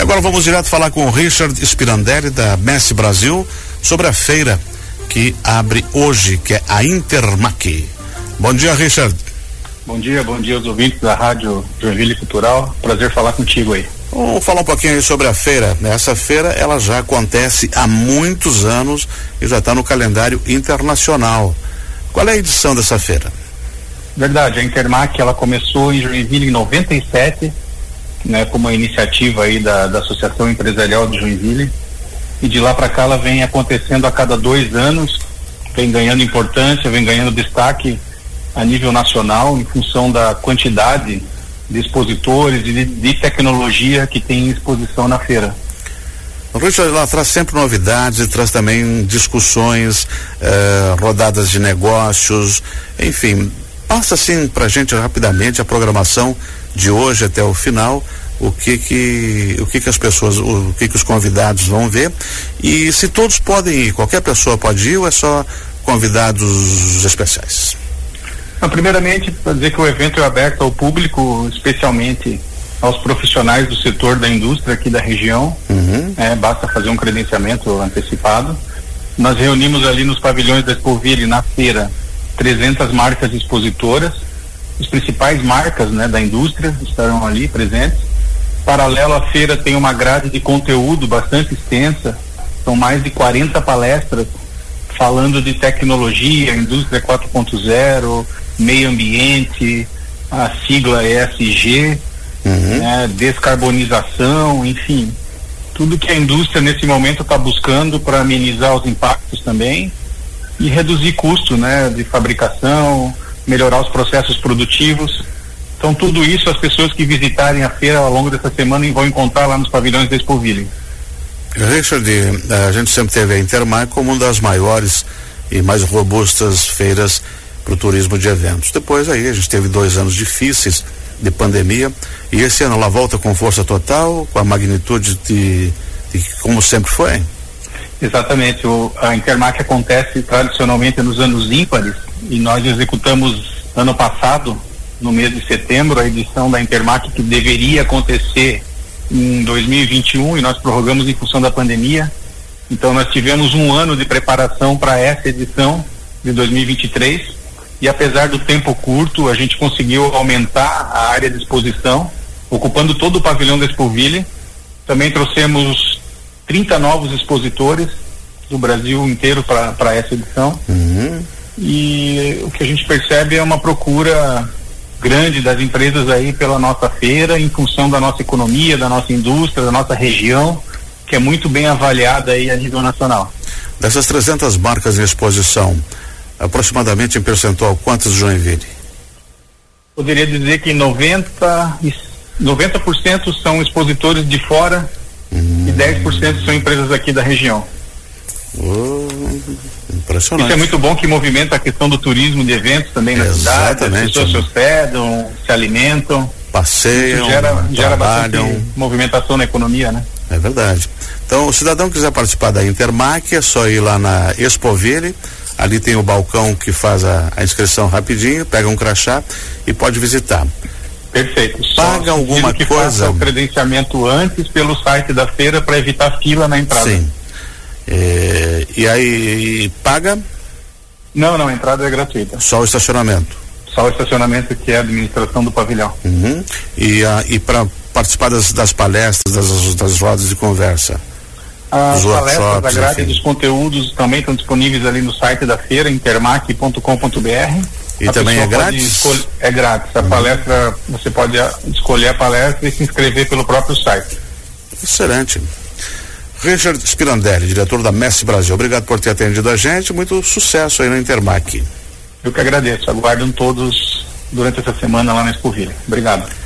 E agora vamos direto falar com o Richard Spirandelli da Messi Brasil sobre a feira que abre hoje, que é a Intermac. Bom dia, Richard. Bom dia, bom dia aos ouvintes da Rádio Joinville Cultural. Prazer falar contigo aí. Vamos falar um pouquinho aí sobre a feira. Essa feira ela já acontece há muitos anos e já está no calendário internacional. Qual é a edição dessa feira? Verdade, a Intermac ela começou em Joinville em 97, né, como uma iniciativa aí da, da Associação Empresarial de Joinville. E de lá para cá ela vem acontecendo a cada dois anos, vem ganhando importância, vem ganhando destaque a nível nacional em função da quantidade de expositores e de, de tecnologia que tem em exposição na feira. Richard lá traz sempre novidades, traz também discussões, eh, rodadas de negócios, enfim. Passa assim para gente rapidamente a programação de hoje até o final, o que que o que que as pessoas, o que que os convidados vão ver e se todos podem ir, qualquer pessoa pode ir ou é só convidados especiais? primeiramente, para dizer que o evento é aberto ao público, especialmente aos profissionais do setor da indústria aqui da região. Uhum. É, basta fazer um credenciamento antecipado. Nós reunimos ali nos pavilhões da Expoville, na feira, 300 marcas expositoras. As principais marcas né, da indústria estarão ali presentes. Paralelo à feira tem uma grade de conteúdo bastante extensa. São mais de 40 palestras falando de tecnologia, indústria 4.0, meio ambiente, a sigla ESG, uhum. né, descarbonização, enfim, tudo que a indústria nesse momento está buscando para amenizar os impactos também e reduzir custo, né, de fabricação, melhorar os processos produtivos. Então tudo isso as pessoas que visitarem a feira ao longo dessa semana vão encontrar lá nos pavilhões da Expoville. Richard, a gente sempre teve a Intermar como uma das maiores e mais robustas feiras para o turismo de eventos. Depois aí a gente teve dois anos difíceis de pandemia e esse ano ela volta com força total, com a magnitude de, de como sempre foi. Exatamente, o, a Intermac acontece tradicionalmente nos anos ímpares e nós executamos ano passado, no mês de setembro, a edição da Intermac que deveria acontecer em 2021 e nós prorrogamos em função da pandemia. Então nós tivemos um ano de preparação para essa edição de 2023 e apesar do tempo curto, a gente conseguiu aumentar a área de exposição, ocupando todo o pavilhão da Expoville. Também trouxemos 30 novos expositores do Brasil inteiro para essa edição. Uhum. E o que a gente percebe é uma procura grande das empresas aí pela nossa feira, em função da nossa economia, da nossa indústria, da nossa região, que é muito bem avaliada aí a nível nacional. Dessas 300 marcas em exposição, aproximadamente em percentual, quantos Joinville? Poderia dizer que 90 90% são expositores de fora. E 10% são empresas aqui da região. Oh, impressionante. Isso é muito bom que movimenta a questão do turismo de eventos também na Exatamente. cidade. As pessoas se hospedam, se alimentam. Passeiam, gera, gera bastante movimentação na economia, né? É verdade. Então, o cidadão que quiser participar da Intermac, é só ir lá na Expoville, Ali tem o balcão que faz a, a inscrição rapidinho, pega um crachá e pode visitar. Perfeito. Paga Só alguma que coisa? o credenciamento antes pelo site da feira para evitar fila na entrada. Sim. É, e aí e paga? Não, não, a entrada é gratuita. Só o estacionamento. Só o estacionamento que é a administração do pavilhão. Uhum. E, e para participar das, das palestras, das, das rodas de conversa? As palestras da grade dos conteúdos também estão disponíveis ali no site da feira, intermac.com.br. E a também é grátis? É grátis. A uhum. palestra, você pode escolher a palestra e se inscrever pelo próprio site. Excelente. Richard Spirandelli, diretor da Messi Brasil, obrigado por ter atendido a gente. Muito sucesso aí no Intermac. Eu que agradeço. Aguardam todos durante essa semana lá na Expoville. Obrigado.